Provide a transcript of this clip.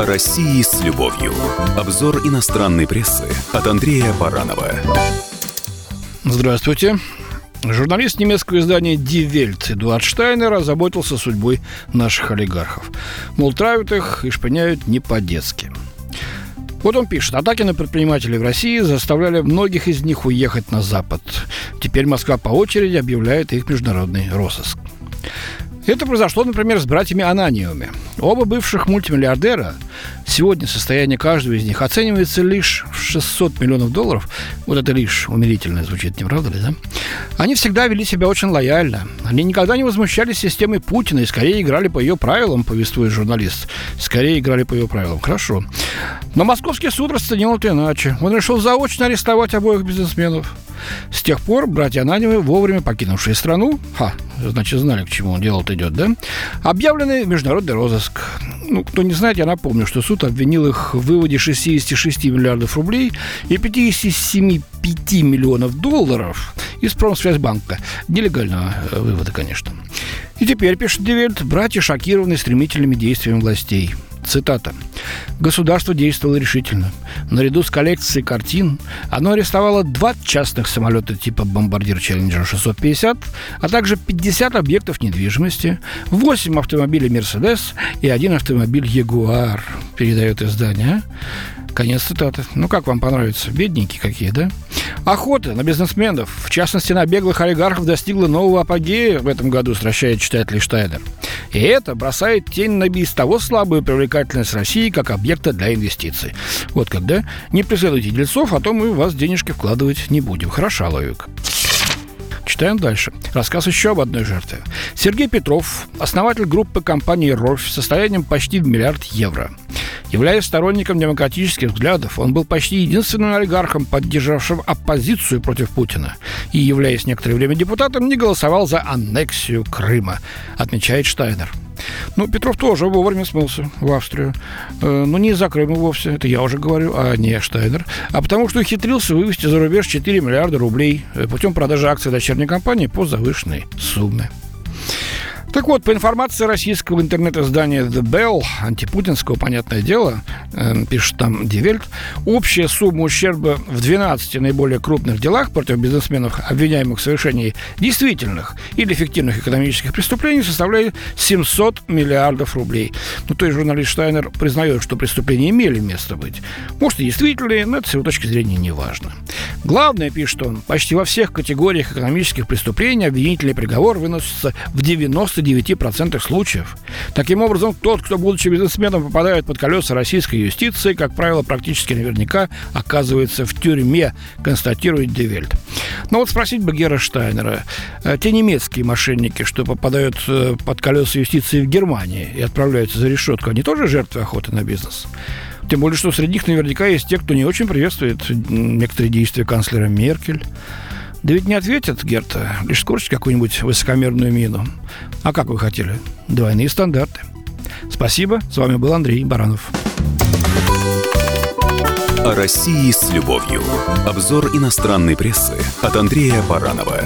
О России с любовью. Обзор иностранной прессы от Андрея Баранова. Здравствуйте. Журналист немецкого издания Die Welt Эдуард Штайнер озаботился судьбой наших олигархов. Мол, травят их и шпыняют не по-детски. Вот он пишет. Атаки на предпринимателей в России заставляли многих из них уехать на Запад. Теперь Москва по очереди объявляет их международный розыск. Это произошло, например, с братьями Ананиуми. Оба бывших мультимиллиардера, сегодня состояние каждого из них оценивается лишь в 600 миллионов долларов. Вот это лишь умилительно звучит, не правда ли, да? Они всегда вели себя очень лояльно. Они никогда не возмущались системой Путина и скорее играли по ее правилам, повествует журналист. Скорее играли по ее правилам. Хорошо. Но московский суд расценил это иначе. Он решил заочно арестовать обоих бизнесменов. С тех пор братья Ананьевы, вовремя покинувшие страну, ха, значит, знали, к чему дело-то идет, да, объявлены в международный розыск. Ну, кто не знает, я напомню, что суд обвинил их в выводе 66 миллиардов рублей и 57,5 миллионов долларов из Промсвязьбанка. Нелегального э, вывода, конечно. И теперь, пишет Die Welt, братья шокированы стремительными действиями властей – Цитата. «Государство действовало решительно. Наряду с коллекцией картин оно арестовало два частных самолета типа бомбардир Challenger 650, а также 50 объектов недвижимости, 8 автомобилей Mercedes и один автомобиль Jaguar», передает издание. Конец цитаты. Ну, как вам понравится? Бедненькие какие, да? Охота на бизнесменов, в частности на беглых олигархов, достигла нового апогея в этом году, стращает читатель Штайнер. И это бросает тень на без того слабую привлекательность России как объекта для инвестиций. Вот когда не преследуйте дельцов, а то мы в вас денежки вкладывать не будем. Хороша логика. Читаем дальше. Рассказ еще об одной жертве. Сергей Петров, основатель группы компании «Рольф» с состоянием почти в миллиард евро. Являясь сторонником демократических взглядов, он был почти единственным олигархом, поддержавшим оппозицию против Путина. И, являясь некоторое время депутатом, не голосовал за аннексию Крыма, отмечает Штайнер. Ну, Петров тоже вовремя смылся в Австрию. Э, ну, не из-за Крыма вовсе, это я уже говорю, а не Штайнер. А потому что ухитрился вывести за рубеж 4 миллиарда рублей э, путем продажи акций дочерней компании по завышенной сумме. Так вот, по информации российского интернет-издания The Bell, антипутинского, понятное дело, э, пишет там Die Welt, общая сумма ущерба в 12 наиболее крупных делах против бизнесменов, обвиняемых в совершении действительных или фиктивных экономических преступлений, составляет 700 миллиардов рублей. Ну, то есть журналист Штайнер признает, что преступления имели место быть. Может, и действительные, но это с его точки зрения не важно. Главное, пишет он, почти во всех категориях экономических преступлений обвинительный приговор выносится в 90 99% случаев. Таким образом, тот, кто, будучи бизнесменом, попадает под колеса российской юстиции, как правило, практически наверняка оказывается в тюрьме, констатирует Die Welt. Но вот спросить бы герра Штайнера, э, те немецкие мошенники, что попадают э, под колеса юстиции в Германии и отправляются за решетку, они тоже жертвы охоты на бизнес? Тем более, что среди них наверняка есть те, кто не очень приветствует некоторые действия канцлера Меркель. Да ведь не ответят, Герта, лишь скорчить какую-нибудь высокомерную мину. А как вы хотели? Двойные стандарты. Спасибо. С вами был Андрей Баранов. О России с любовью. Обзор иностранной прессы от Андрея Баранова.